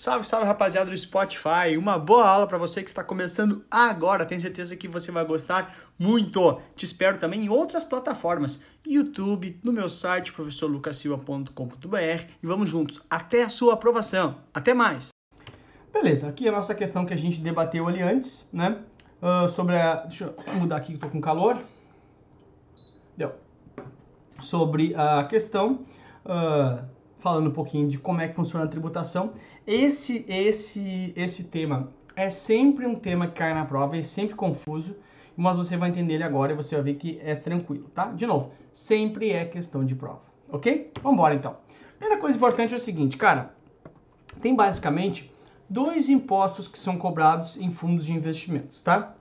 Salve, salve rapaziada do Spotify. Uma boa aula para você que está começando agora. Tenho certeza que você vai gostar muito. Te espero também em outras plataformas, YouTube, no meu site professorlucasilva.com.br e vamos juntos até a sua aprovação. Até mais. Beleza, aqui é a nossa questão que a gente debateu ali antes, né? Uh, sobre a. Deixa eu mudar aqui que tô com calor. Deu. Sobre a questão. Uh, falando um pouquinho de como é que funciona a tributação. Esse, esse, esse tema é sempre um tema que cai na prova, é sempre confuso, mas você vai entender ele agora e você vai ver que é tranquilo, tá? De novo, sempre é questão de prova, ok? Vamos embora então. Primeira coisa importante é o seguinte, cara, tem basicamente dois impostos que são cobrados em fundos de investimentos, tá?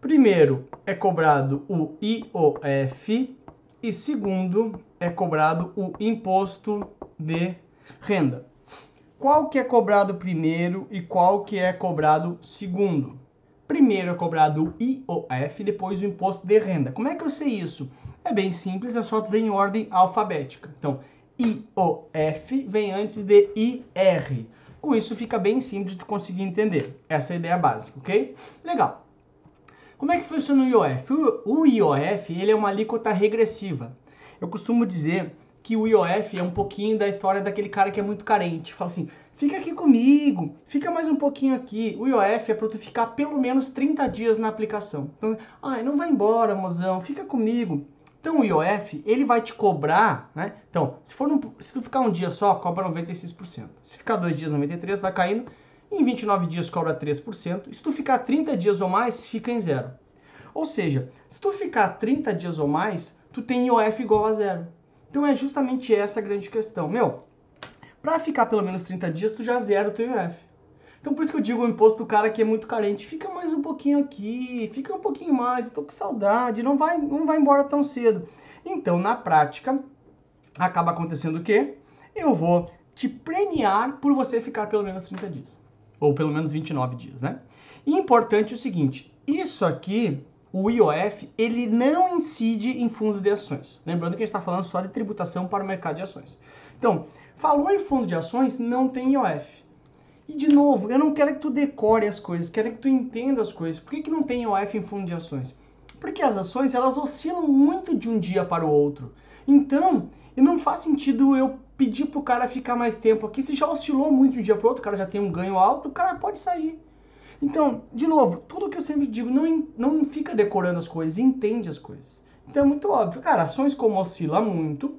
Primeiro é cobrado o IOF e segundo é cobrado o imposto de renda. Qual que é cobrado primeiro e qual que é cobrado segundo? Primeiro é cobrado o IOF, depois o imposto de renda. Como é que eu sei isso? É bem simples, é só ver em ordem alfabética. Então, IOF vem antes de IR. Com isso fica bem simples de conseguir entender. Essa é a ideia básica, ok? Legal. Como é que funciona o IOF? O IOF ele é uma alíquota regressiva. Eu costumo dizer que o IOF é um pouquinho da história daquele cara que é muito carente. Fala assim, fica aqui comigo, fica mais um pouquinho aqui. O IOF é para tu ficar pelo menos 30 dias na aplicação. Então, ai, não vai embora, mozão, fica comigo. Então o IOF, ele vai te cobrar, né? Então, se for se tu ficar um dia só, cobra 96%. Se ficar dois dias, 93, vai caindo. Em 29 dias cobra 3%. E se tu ficar 30 dias ou mais, fica em zero. Ou seja, se tu ficar 30 dias ou mais, tu tem IOF igual a zero. Então é justamente essa a grande questão. Meu, para ficar pelo menos 30 dias, tu já zera o teu IOF. Então por isso que eu digo o imposto do cara que é muito carente, fica mais um pouquinho aqui, fica um pouquinho mais, tô com saudade, não vai, não vai embora tão cedo. Então, na prática, acaba acontecendo o quê? Eu vou te premiar por você ficar pelo menos 30 dias. Ou pelo menos 29 dias, né? E importante o seguinte, isso aqui o IOF ele não incide em fundo de ações. Lembrando que a gente está falando só de tributação para o mercado de ações. Então, falou em fundo de ações, não tem IOF. E de novo, eu não quero que tu decore as coisas, quero que tu entenda as coisas. Por que, que não tem IOF em fundo de ações? Porque as ações elas oscilam muito de um dia para o outro. Então, não faz sentido eu pedir para o cara ficar mais tempo aqui. Se já oscilou muito de um dia para o outro, o cara já tem um ganho alto, o cara pode sair. Então, de novo, tudo que eu sempre digo, não, não fica decorando as coisas, entende as coisas. Então é muito óbvio. Cara, ações como oscila muito,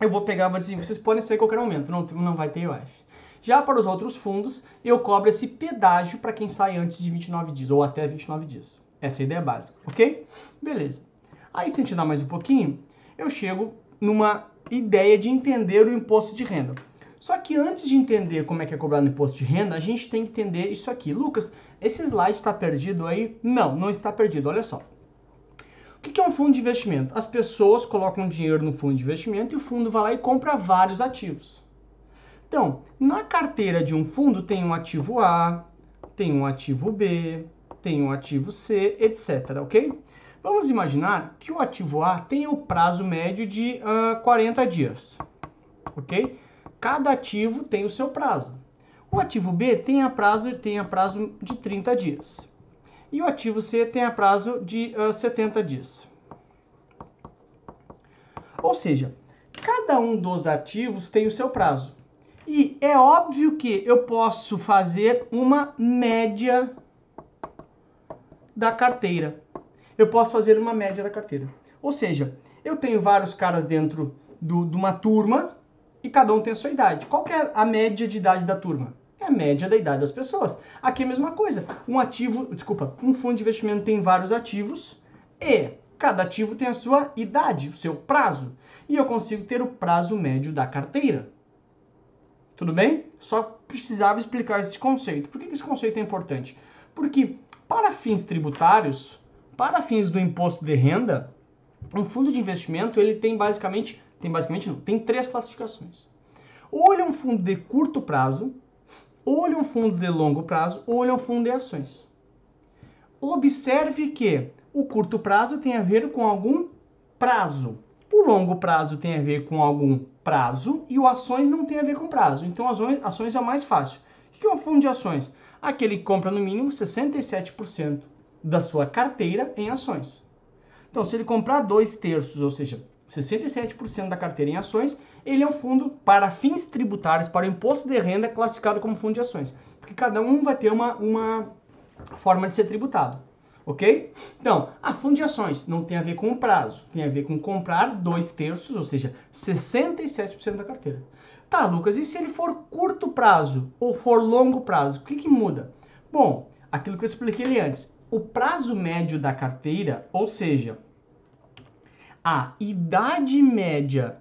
eu vou pegar e dizer, vocês podem sair a qualquer momento, não, não vai ter IOF. Já para os outros fundos, eu cobro esse pedágio para quem sai antes de 29 dias, ou até 29 dias. Essa é a ideia básica, ok? Beleza. Aí, se a gente dar mais um pouquinho, eu chego numa ideia de entender o imposto de renda. Só que antes de entender como é que é cobrado o imposto de renda, a gente tem que entender isso aqui. Lucas, esse slide está perdido aí? Não, não está perdido. Olha só. O que é um fundo de investimento? As pessoas colocam dinheiro no fundo de investimento e o fundo vai lá e compra vários ativos. Então, na carteira de um fundo tem um ativo A, tem um ativo B, tem um ativo C, etc. Ok? Vamos imaginar que o ativo A tem o prazo médio de uh, 40 dias. Ok? Cada ativo tem o seu prazo. O ativo B tem a prazo, tem a prazo de 30 dias. E o ativo C tem a prazo de uh, 70 dias. Ou seja, cada um dos ativos tem o seu prazo. E é óbvio que eu posso fazer uma média da carteira. Eu posso fazer uma média da carteira. Ou seja, eu tenho vários caras dentro do, de uma turma e cada um tem a sua idade. Qual é a média de idade da turma? É a média da idade das pessoas. Aqui é a mesma coisa. Um ativo, desculpa, um fundo de investimento tem vários ativos e cada ativo tem a sua idade, o seu prazo. E eu consigo ter o prazo médio da carteira. Tudo bem? Só precisava explicar esse conceito. Por que esse conceito é importante? Porque para fins tributários, para fins do imposto de renda, um fundo de investimento ele tem basicamente tem basicamente tem três classificações. Ele é um fundo de curto prazo, ele é um fundo de longo prazo, ele é um fundo de ações. Observe que o curto prazo tem a ver com algum prazo. O longo prazo tem a ver com algum prazo e o ações não tem a ver com prazo. Então, ações, é o mais fácil. O que é um fundo de ações? Aquele que compra no mínimo 67% da sua carteira em ações. Então, se ele comprar dois terços, ou seja, 67% da carteira em ações, ele é um fundo para fins tributários, para o imposto de renda, classificado como fundo de ações. Porque cada um vai ter uma, uma forma de ser tributado. Ok? Então, a fundo de ações não tem a ver com o prazo, tem a ver com comprar dois terços, ou seja, 67% da carteira. Tá, Lucas, e se ele for curto prazo ou for longo prazo, o que, que muda? Bom, aquilo que eu expliquei antes, o prazo médio da carteira, ou seja, a idade média.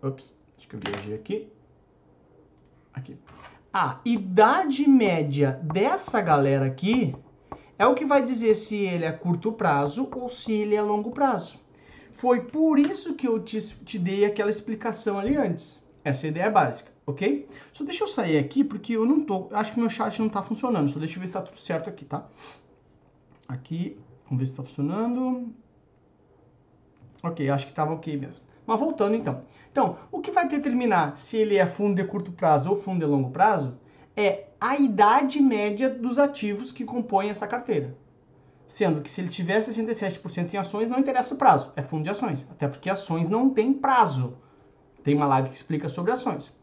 Ops, acho que eu viajei aqui. Aqui. A idade média dessa galera aqui é o que vai dizer se ele é curto prazo ou se ele é longo prazo. Foi por isso que eu te, te dei aquela explicação ali antes. Essa é a ideia básica, ok? Só deixa eu sair aqui porque eu não tô. Acho que meu chat não tá funcionando. Só deixa eu ver se tá tudo certo aqui, tá? Aqui, vamos ver se tá funcionando. Ok, acho que estava ok mesmo. Mas voltando então. Então, o que vai determinar se ele é fundo de curto prazo ou fundo de longo prazo é a idade média dos ativos que compõem essa carteira. Sendo que se ele tiver 67% em ações, não interessa o prazo, é fundo de ações. Até porque ações não tem prazo. Tem uma live que explica sobre ações.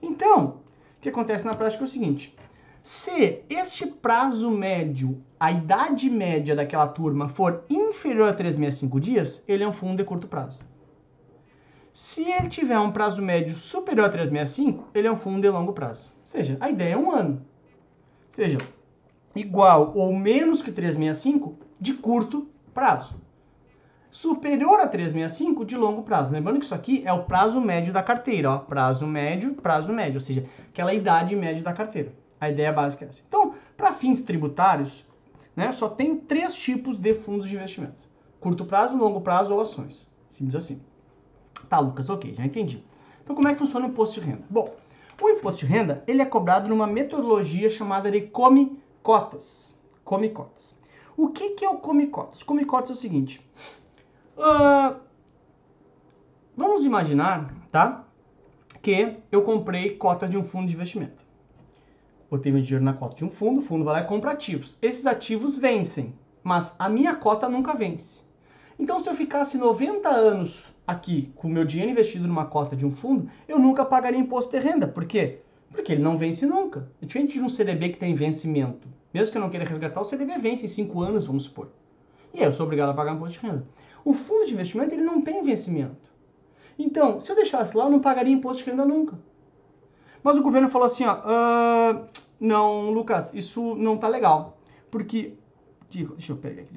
Então, o que acontece na prática é o seguinte: se este prazo médio a idade média daquela turma for inferior a 365 dias, ele é um fundo de curto prazo. Se ele tiver um prazo médio superior a 365, ele é um fundo de longo prazo. Ou seja, a ideia é um ano. Ou seja, igual ou menos que 365 de curto prazo. Superior a 365 de longo prazo. Lembrando que isso aqui é o prazo médio da carteira. Ó. Prazo médio, prazo médio. Ou seja, aquela idade média da carteira. A ideia básica é essa. Então, para fins tributários, né, só tem três tipos de fundos de investimento: curto prazo, longo prazo ou ações. Simples assim. Tá, Lucas, ok, já entendi. Então, como é que funciona o imposto de renda? Bom, o imposto de renda ele é cobrado numa metodologia chamada de come cotas. Come cotas. O que, que é o come cotas? Come cotas é o seguinte. Uh, vamos imaginar, tá? Que eu comprei cota de um fundo de investimento botei meu dinheiro na cota de um fundo, o fundo vai lá e compra ativos. Esses ativos vencem, mas a minha cota nunca vence. Então, se eu ficasse 90 anos aqui com o meu dinheiro investido numa cota de um fundo, eu nunca pagaria imposto de renda. Por quê? Porque ele não vence nunca. É diferente de um CDB que tem vencimento. Mesmo que eu não queira resgatar, o CDB vence em 5 anos, vamos supor. E aí eu sou obrigado a pagar imposto de renda. O fundo de investimento, ele não tem vencimento. Então, se eu deixasse lá, eu não pagaria imposto de renda nunca. Mas o governo falou assim, ó, uh, não, Lucas, isso não tá legal. Porque, deixa eu pegar aqui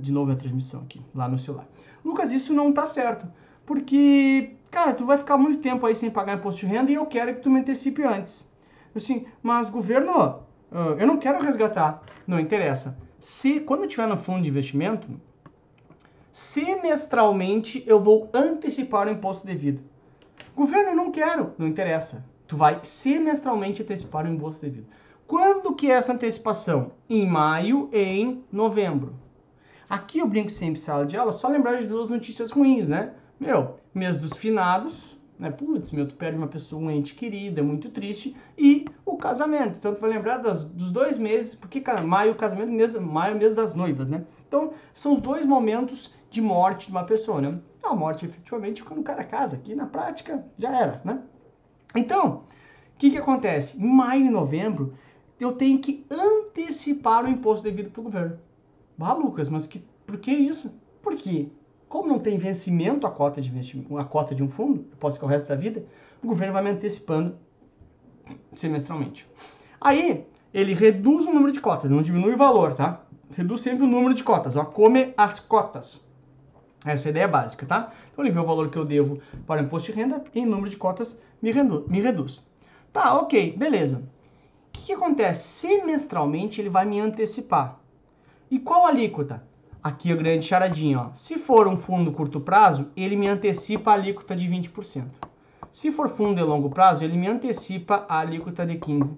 de novo a transmissão aqui, lá no celular. Lucas, isso não tá certo. Porque, cara, tu vai ficar muito tempo aí sem pagar imposto de renda e eu quero que tu me antecipe antes. Assim, mas governo, uh, eu não quero resgatar. Não interessa. Se, quando eu tiver no fundo de investimento, semestralmente eu vou antecipar o imposto devido. Governo, não quero. Não interessa tu vai semestralmente antecipar o imposto devido. Quando que é essa antecipação? Em maio e em novembro. Aqui eu brinco sempre em sala de aula, só lembrar de duas notícias ruins, né? Meu, mês dos finados, né? Putz, meu, tu perde uma pessoa, um ente querido, é muito triste. E o casamento. Então tu vai lembrar das, dos dois meses, porque maio, o casamento, mês, maio é mês das noivas, né? Então, são os dois momentos de morte de uma pessoa, né? A morte, efetivamente, quando o cara casa. Aqui, na prática, já era, né? Então, o que, que acontece? Em maio e novembro, eu tenho que antecipar o imposto devido para o governo. Bah, Lucas, mas que, por que isso? Porque, como não tem vencimento a cota de investimento, a cota de um fundo, eu posso ficar o resto da vida, o governo vai me antecipando semestralmente. Aí, ele reduz o número de cotas, não diminui o valor, tá? Reduz sempre o número de cotas, ó, come as cotas. Essa é a ideia básica, tá? Então ele vê o valor que eu devo para o imposto de renda em número de cotas me, redu me reduz. Tá, ok, beleza. O que, que acontece? Semestralmente ele vai me antecipar. E qual alíquota? Aqui a grande charadinha. Se for um fundo curto prazo, ele me antecipa a alíquota de 20%. Se for fundo de longo prazo, ele me antecipa a alíquota de 15%.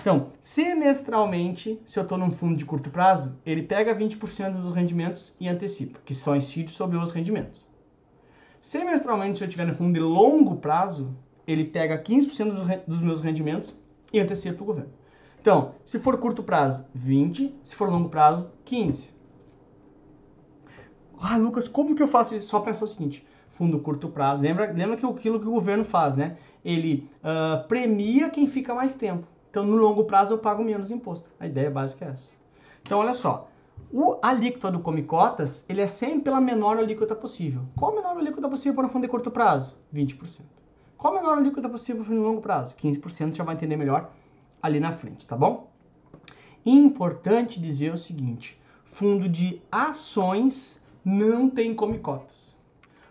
Então, semestralmente, se eu estou num fundo de curto prazo, ele pega 20% dos rendimentos e antecipa, que só incide sobre os rendimentos. Semestralmente, se eu tiver no fundo de longo prazo, ele pega 15% dos meus rendimentos e antecipa para o governo. Então, se for curto prazo, 20, se for longo prazo, 15. Ah, Lucas, como que eu faço isso? Só pensar o seguinte, fundo curto prazo, lembra, lembra que aquilo que o governo faz, né? Ele uh, premia quem fica mais tempo. Então, no longo prazo, eu pago menos imposto. A ideia básica é essa. Então, olha só, o alíquota do Come Cotas, ele é sempre pela menor alíquota possível. Qual a menor alíquota possível para um fundo de curto prazo? 20%. Qual a menor alíquota possível para um longo prazo? 15%, já vai entender melhor ali na frente, tá bom? Importante dizer o seguinte, fundo de ações não tem Come Cotas.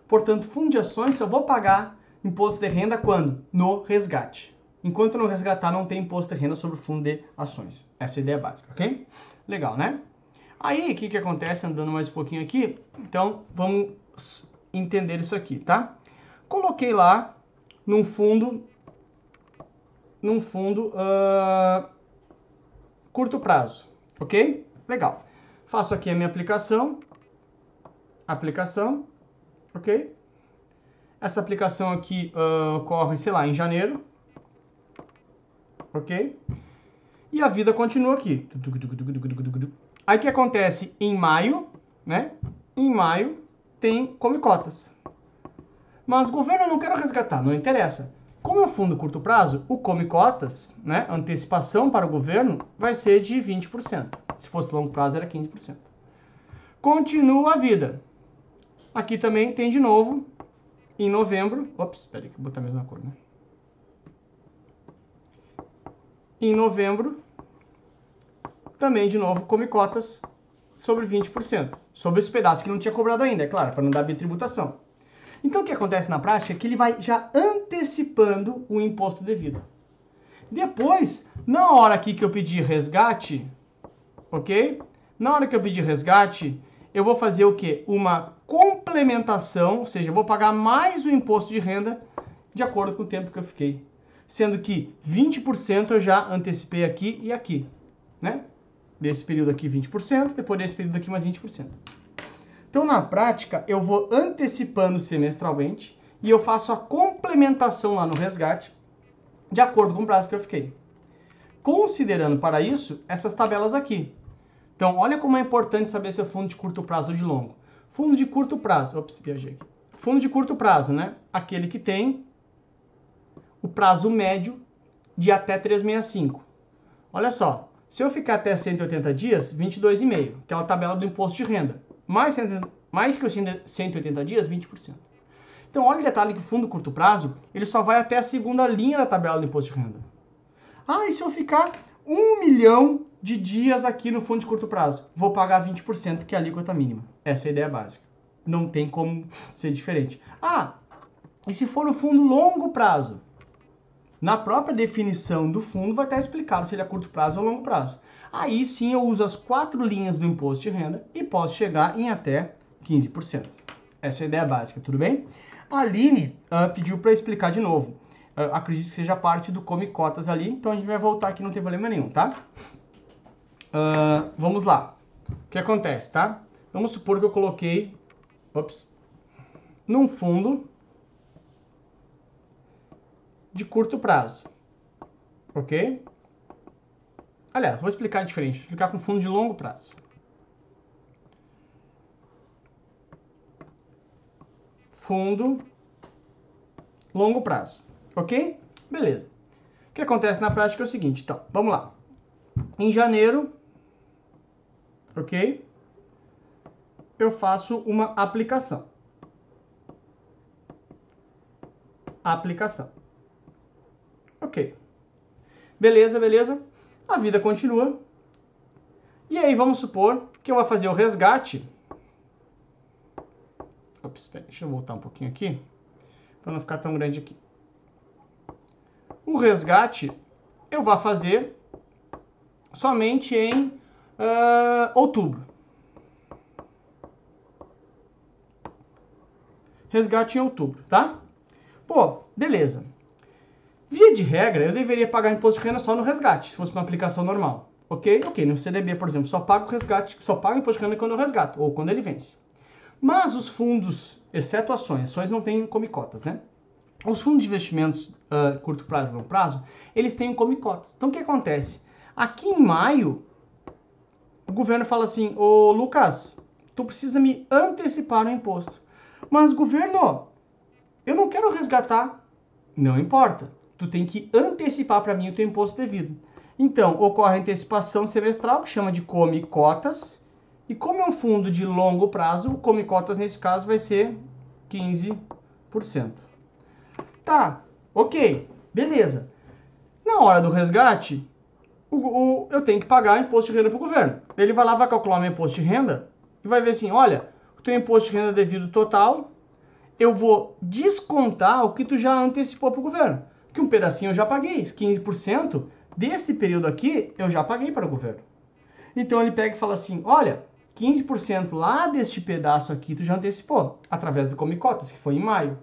Portanto, fundo de ações só vou pagar imposto de renda quando? No resgate. Enquanto não resgatar, não tem imposto de renda sobre o fundo de ações. Essa é a ideia básica, ok? Legal, né? Aí, o que, que acontece, andando mais um pouquinho aqui? Então, vamos entender isso aqui, tá? Coloquei lá num fundo, num fundo uh, curto prazo, ok? Legal. Faço aqui a minha aplicação, aplicação, ok? Essa aplicação aqui uh, ocorre, sei lá, em janeiro, ok? E a vida continua aqui. Aí o que acontece em maio, né? Em maio tem come cotas. Mas governo não quero resgatar, não interessa. Como é um fundo curto prazo, o come cotas, né, antecipação para o governo, vai ser de 20%. Se fosse longo prazo era 15%. Continua a vida. Aqui também tem de novo, em novembro, ops, espera aí, vou botar a mesma cor, né? Em novembro, também, de novo, come cotas sobre 20%, sobre esse pedaço que não tinha cobrado ainda, é claro, para não dar bitributação. Então, o que acontece na prática é que ele vai já antecipando o imposto devido. Depois, na hora aqui que eu pedir resgate, ok? Na hora que eu pedir resgate, eu vou fazer o quê? Uma complementação, ou seja, eu vou pagar mais o imposto de renda de acordo com o tempo que eu fiquei. Sendo que 20% eu já antecipei aqui e aqui, né? Desse período aqui 20%, depois desse período aqui mais 20%. Então, na prática, eu vou antecipando semestralmente e eu faço a complementação lá no resgate de acordo com o prazo que eu fiquei. Considerando para isso essas tabelas aqui. Então, olha como é importante saber se é fundo de curto prazo ou de longo. Fundo de curto prazo, ops, viajei aqui. Fundo de curto prazo, né? Aquele que tem o prazo médio de até 365. Olha só, se eu ficar até 180 dias, 22,5, aquela tabela do imposto de renda. Mais, mais que os 180 dias, 20%. Então, olha o detalhe que o fundo curto prazo, ele só vai até a segunda linha da tabela do imposto de renda. Ah, e se eu ficar um milhão de dias aqui no fundo de curto prazo? Vou pagar 20%, que é a alíquota mínima. Essa é a ideia básica. Não tem como ser diferente. Ah, e se for no fundo longo prazo? Na própria definição do fundo vai estar explicado se ele é curto prazo ou longo prazo. Aí sim eu uso as quatro linhas do imposto de renda e posso chegar em até 15%. Essa é a ideia básica, tudo bem? A Aline uh, pediu para explicar de novo. Uh, acredito que seja parte do Come Cotas ali, então a gente vai voltar aqui, não tem problema nenhum, tá? Uh, vamos lá. O que acontece, tá? Vamos supor que eu coloquei, ops, num fundo de curto prazo. Ok? Aliás, vou explicar diferente. Vou explicar com fundo de longo prazo. Fundo longo prazo. Ok? Beleza. O que acontece na prática é o seguinte, então, vamos lá. Em janeiro, ok? Eu faço uma aplicação. Aplicação. Ok. Beleza, beleza. A vida continua. E aí vamos supor que eu vou fazer o resgate. Ops, deixa eu voltar um pouquinho aqui. Para não ficar tão grande aqui. O resgate eu vou fazer somente em uh, outubro. Resgate em outubro, tá? Pô, beleza. Via de regra, eu deveria pagar imposto de renda só no resgate, se fosse uma aplicação normal. Ok? Ok, no CDB, por exemplo, só pago resgate, só pago imposto de renda quando eu resgato, ou quando ele vence. Mas os fundos, exceto ações, ações não tem come cotas, né? Os fundos de investimentos uh, curto prazo e longo prazo, eles têm um come cotas. Então o que acontece? Aqui em maio, o governo fala assim: Ô Lucas, tu precisa me antecipar o imposto. Mas, governo, eu não quero resgatar. Não importa. Tu tem que antecipar para mim o teu imposto devido. Então, ocorre a antecipação semestral, que chama de come cotas. E como é um fundo de longo prazo, o come cotas nesse caso vai ser 15%. Tá, ok, beleza. Na hora do resgate, o, o, eu tenho que pagar imposto de renda para o governo. Ele vai lá, vai calcular meu imposto de renda e vai ver assim, olha, o teu imposto de renda devido total, eu vou descontar o que tu já antecipou para o governo. Que um pedacinho eu já paguei, 15% desse período aqui eu já paguei para o governo. Então ele pega e fala assim, olha, 15% lá deste pedaço aqui tu já antecipou, através do Come Cotas, que foi em maio.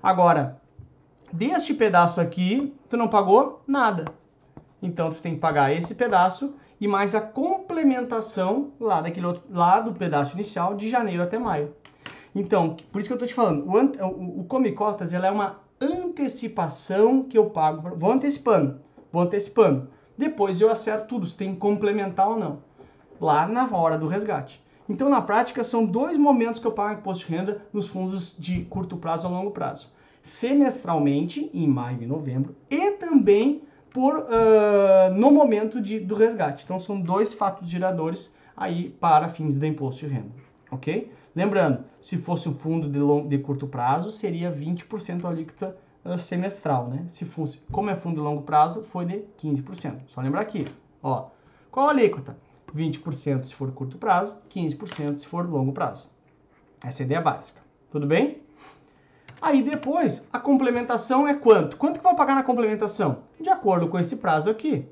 Agora, deste pedaço aqui, tu não pagou nada. Então tu tem que pagar esse pedaço e mais a complementação lá daquele outro, lá do pedaço inicial de janeiro até maio. Então, por isso que eu estou te falando, o, o, o Come Cotas ela é uma antecipação que eu pago, vou antecipando, vou antecipando. Depois eu acerto tudo, se tem complementar ou não, lá na hora do resgate. Então, na prática, são dois momentos que eu pago imposto de renda nos fundos de curto prazo ou longo prazo. Semestralmente, em maio e novembro, e também por uh, no momento de, do resgate. Então são dois fatos geradores aí para fins de imposto de renda, ok? Lembrando, se fosse um fundo de, long, de curto prazo, seria 20% alíquota uh, semestral, né? Se fosse, como é fundo de longo prazo, foi de 15%. Só lembrar aqui, ó, qual a alíquota? 20% se for curto prazo, 15% se for longo prazo. Essa é a ideia básica. Tudo bem? Aí depois, a complementação é quanto? Quanto que vai pagar na complementação? De acordo com esse prazo aqui.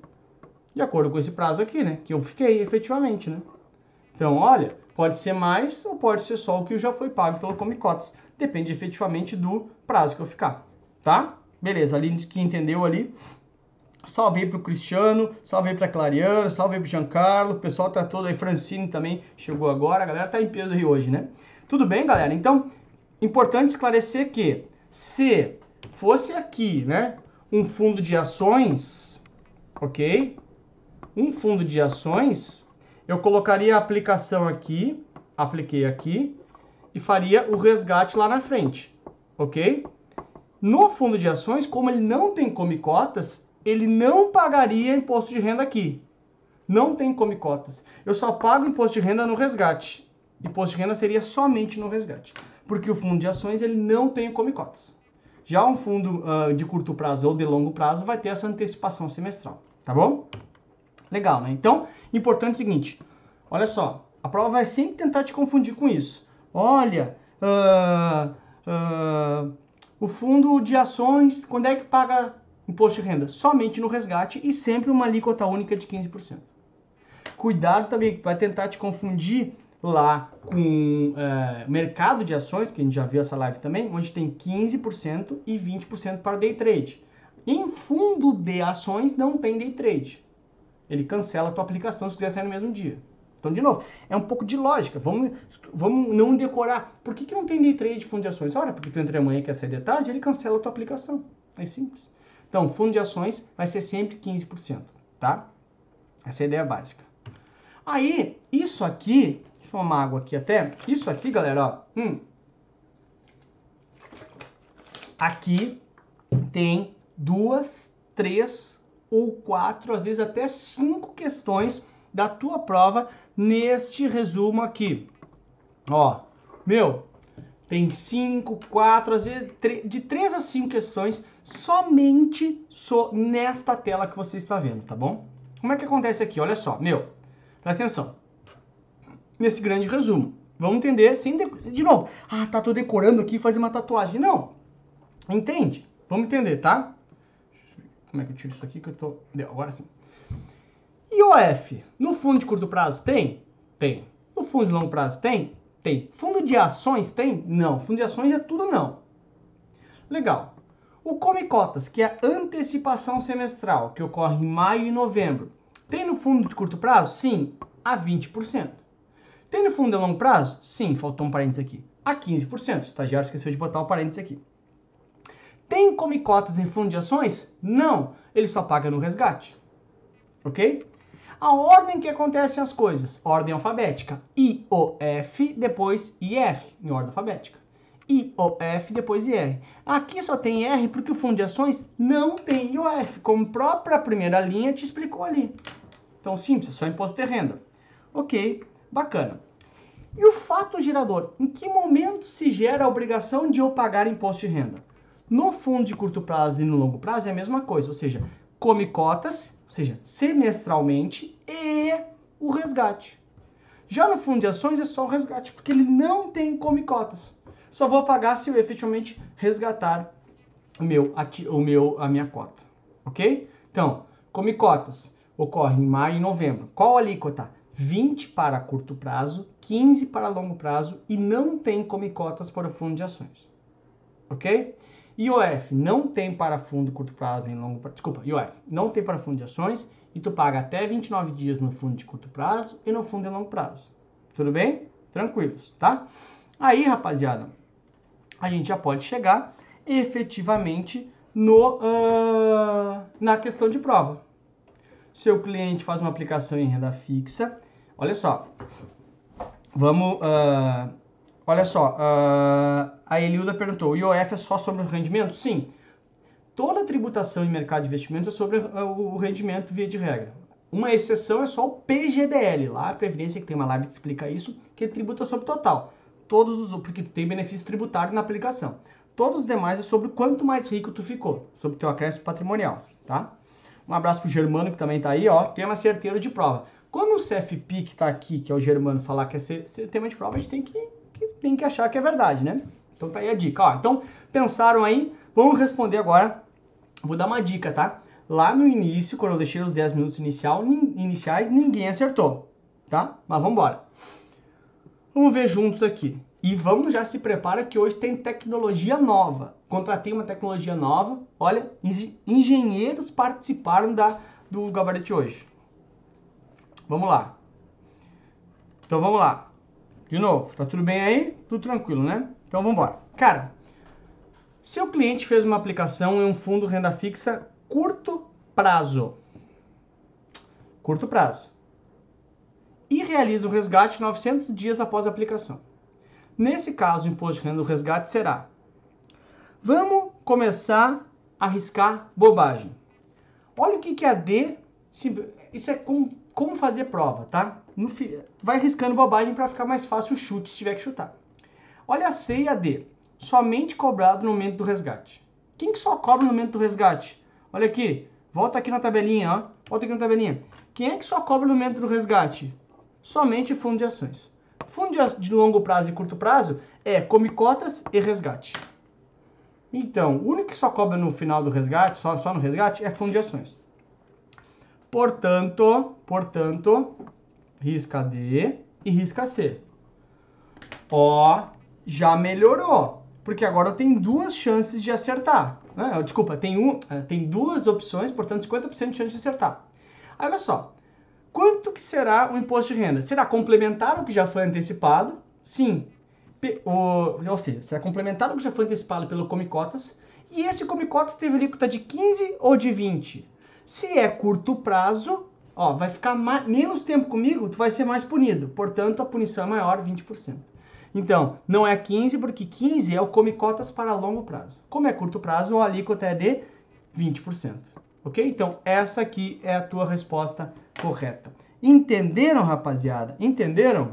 De acordo com esse prazo aqui, né? Que eu fiquei efetivamente, né? Então, olha, pode ser mais ou pode ser só o que já foi pago pelo Comicotas. Depende efetivamente do prazo que eu ficar, tá? Beleza, ali que entendeu ali. Salve aí pro Cristiano, salve aí pra Clariana, salve aí pro Giancarlo, o pessoal tá todo aí, Francine também chegou agora, a galera tá em peso aí hoje, né? Tudo bem, galera? Então, Importante esclarecer que se fosse aqui, né, um fundo de ações, ok? Um fundo de ações, eu colocaria a aplicação aqui, apliquei aqui, e faria o resgate lá na frente, ok? No fundo de ações, como ele não tem come cotas, ele não pagaria imposto de renda aqui. Não tem come cotas. Eu só pago imposto de renda no resgate. Imposto de renda seria somente no resgate porque o fundo de ações ele não tem come cotas. Já um fundo uh, de curto prazo ou de longo prazo vai ter essa antecipação semestral, tá bom? Legal, né? Então, importante é o seguinte, olha só, a prova vai sempre tentar te confundir com isso. Olha, uh, uh, o fundo de ações, quando é que paga imposto de renda? Somente no resgate e sempre uma alíquota única de 15%. Cuidado também, vai tentar te confundir lá com é, mercado de ações, que a gente já viu essa live também, onde tem 15% e 20% para day trade. Em fundo de ações não tem day trade. Ele cancela a tua aplicação se quiser sair no mesmo dia. Então, de novo, é um pouco de lógica. Vamos, vamos não decorar. Por que, que não tem day trade fundo de ações? Olha, porque tu entra amanhã e quer sair de tarde, ele cancela a tua aplicação. É simples. Então, fundo de ações vai ser sempre 15%, tá? Essa é a ideia básica. Aí, isso aqui tomar água aqui até. Isso aqui, galera, ó. Hum. Aqui tem duas, três ou quatro, às vezes até cinco questões da tua prova neste resumo aqui. Ó, meu, tem cinco, quatro, às vezes de três a cinco questões somente so, nesta tela que você está vendo, tá bom? Como é que acontece aqui? Olha só, meu, presta atenção nesse grande resumo. Vamos entender sem de, de novo. Ah, tá, tô decorando aqui fazer uma tatuagem. Não. Entende? Vamos entender, tá? Como é que eu tiro isso aqui que eu tô. Deu, agora sim. IOF, no fundo de curto prazo tem? Tem. No fundo de longo prazo tem? Tem. Fundo de ações tem? Não. Fundo de ações é tudo não. Legal. O Come Cotas, que é a antecipação semestral, que ocorre em maio e novembro, tem no fundo de curto prazo? Sim, a 20%. Tem no fundo a longo prazo? Sim, faltou um parênteses aqui. A 15%. O estagiário esqueceu de botar o parênteses aqui. Tem come cotas em fundo de ações? Não, ele só paga no resgate. Ok? A ordem que acontecem as coisas, ordem alfabética. I, O, F, depois IR, em ordem alfabética. I, O, F, depois IR. Aqui só tem IR porque o fundo de ações não tem IOF, como a própria primeira linha te explicou ali. Então, simples, é só imposto de renda. Ok, bacana. E o fato gerador? Em que momento se gera a obrigação de eu pagar imposto de renda? No fundo de curto prazo e no longo prazo é a mesma coisa, ou seja, come cotas, ou seja, semestralmente, e o resgate. Já no fundo de ações é só o resgate, porque ele não tem come cotas. Só vou pagar se eu efetivamente resgatar o meu, o meu, a minha cota. Ok? Então, come cotas ocorre em maio e novembro. Qual alíquota? 20 para curto prazo, 15 para longo prazo e não tem come cotas para o fundo de ações. Ok? IOF não tem para fundo curto prazo nem longo prazo. Desculpa, IOF não tem para fundo de ações e tu paga até 29 dias no fundo de curto prazo e no fundo de longo prazo. Tudo bem? Tranquilos, tá? Aí, rapaziada, a gente já pode chegar efetivamente no, uh, na questão de prova. Seu cliente faz uma aplicação em renda fixa. Olha só. Vamos. Uh, olha só. Uh, a Elilda perguntou: o IOF é só sobre o rendimento? Sim. Toda tributação em mercado de investimentos é sobre o rendimento via de regra. Uma exceção é só o PGBL, lá a Previdência, que tem uma live que explica isso, que tributa sobre o total. Todos os, porque tem benefício tributário na aplicação. Todos os demais é sobre quanto mais rico tu ficou, sobre o teu acréscimo patrimonial, tá? Um abraço pro Germano que também tá aí, ó. Tema certeiro de prova. Quando o CFP que tá aqui, que é o Germano, falar que é ser, ser tema de prova, a gente tem que, que, tem que achar que é verdade, né? Então tá aí a dica, ó. Então, pensaram aí? Vamos responder agora. Vou dar uma dica, tá? Lá no início, quando eu deixei os 10 minutos inicial, iniciais, ninguém acertou, tá? Mas vamos embora. Vamos ver juntos aqui. E vamos já se prepara que hoje tem tecnologia nova. Contratei uma tecnologia nova. Olha, engenheiros participaram da, do gabarito hoje. Vamos lá. Então vamos lá. De novo, tá tudo bem aí? Tudo tranquilo, né? Então vamos embora. Cara, seu cliente fez uma aplicação em um fundo renda fixa curto prazo. Curto prazo. E realiza o resgate 900 dias após a aplicação. Nesse caso, o imposto de renda do resgate será. Vamos começar a arriscar bobagem. Olha o que, que a D. Isso é como, como fazer prova, tá? No, vai arriscando bobagem para ficar mais fácil o chute se tiver que chutar. Olha a C e a D. Somente cobrado no momento do resgate. Quem que só cobra no momento do resgate? Olha aqui. Volta aqui na tabelinha, ó. Volta aqui na tabelinha. Quem é que só cobra no momento do resgate? Somente fundo de ações. Fundo de longo prazo e curto prazo é come cotas e resgate. Então, o único que só cobra no final do resgate, só, só no resgate, é fundo de ações. Portanto, portanto, risca D e risca C. Ó, já melhorou. Porque agora eu tenho duas chances de acertar. Né? Desculpa, tem, um, é, tem duas opções, portanto 50% de chance de acertar. Aí, olha só, Quanto que será o imposto de renda? Será complementar o que já foi antecipado? Sim. O, ou seja, será complementar o que já foi antecipado pelo Come Cotas. E esse Come Cotas teve alíquota de 15 ou de 20? Se é curto prazo, ó, vai ficar mais, menos tempo comigo, tu vai ser mais punido. Portanto, a punição é maior, 20%. Então, não é 15, porque 15 é o come cotas para longo prazo. Como é curto prazo, a alíquota é de 20%. Ok? Então, essa aqui é a tua resposta correta. Entenderam, rapaziada? Entenderam?